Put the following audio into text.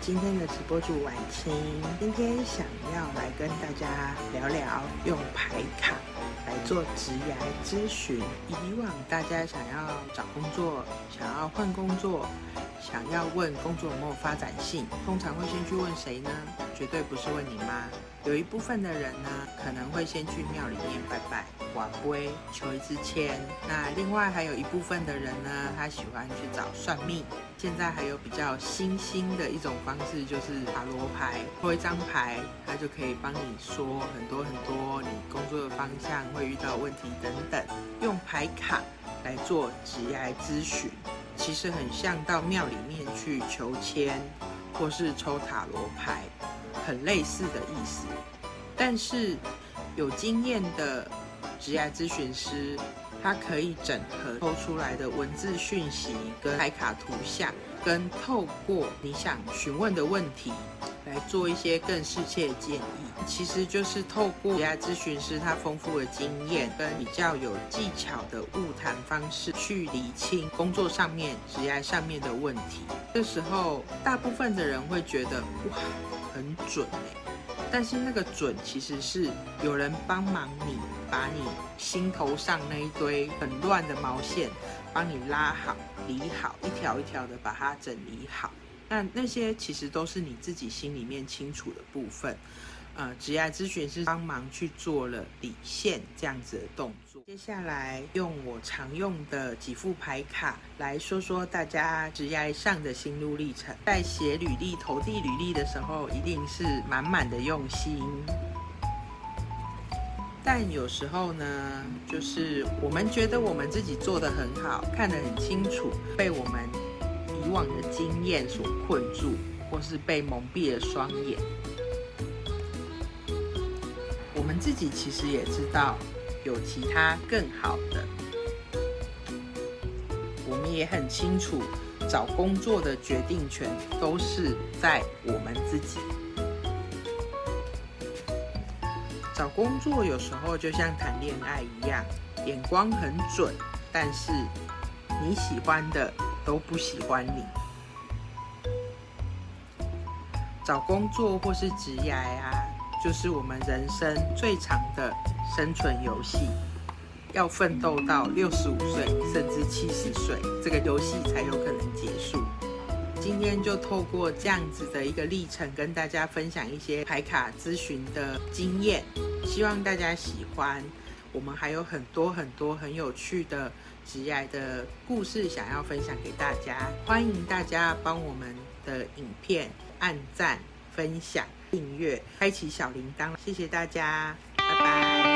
今天的直播主婉清，今天想要来跟大家聊聊用牌卡来做职涯咨询。以往大家想要找工作、想要换工作、想要问工作有没有发展性，通常会先去问谁呢？绝对不是问你妈。有一部分的人呢，可能会先去庙里面拜拜、晚归求一支签。那另外还有一部分的人呢，他喜欢去找算命。现在还有比较新兴的一种方式，就是塔罗牌，抽一张牌，它就可以帮你说很多很多你工作的方向会遇到问题等等。用牌卡来做职业咨询，其实很像到庙里面去求签，或是抽塔罗牌。很类似的意思，但是有经验的职业咨询师，他可以整合抽出来的文字讯息跟牌卡图像，跟透过你想询问的问题，来做一些更适切的建议。其实就是透过职业咨询师他丰富的经验跟比较有技巧的物谈方式，去理清工作上面、职业上面的问题。这时候，大部分的人会觉得哇。很准哎，但是那个准其实是有人帮忙你，把你心头上那一堆很乱的毛线，帮你拉好、理好，一条一条的把它整理好。那那些其实都是你自己心里面清楚的部分。呃，职业咨询师帮忙去做了理线这样子的动作。接下来用我常用的几副牌卡来说说大家职业上的心路历程。在写履历、投递履历的时候，一定是满满的用心。但有时候呢，就是我们觉得我们自己做的很好，看得很清楚，被我们往的经验所困住，或是被蒙蔽了双眼。我们自己其实也知道有其他更好的，我们也很清楚，找工作的决定权都是在我们自己。找工作有时候就像谈恋爱一样，眼光很准，但是你喜欢的都不喜欢你。找工作或是职业啊。就是我们人生最长的生存游戏，要奋斗到六十五岁甚至七十岁，这个游戏才有可能结束。今天就透过这样子的一个历程，跟大家分享一些牌卡咨询的经验，希望大家喜欢。我们还有很多很多很有趣的职业的故事想要分享给大家，欢迎大家帮我们的影片按赞、分享。订阅，开启小铃铛，谢谢大家，拜拜。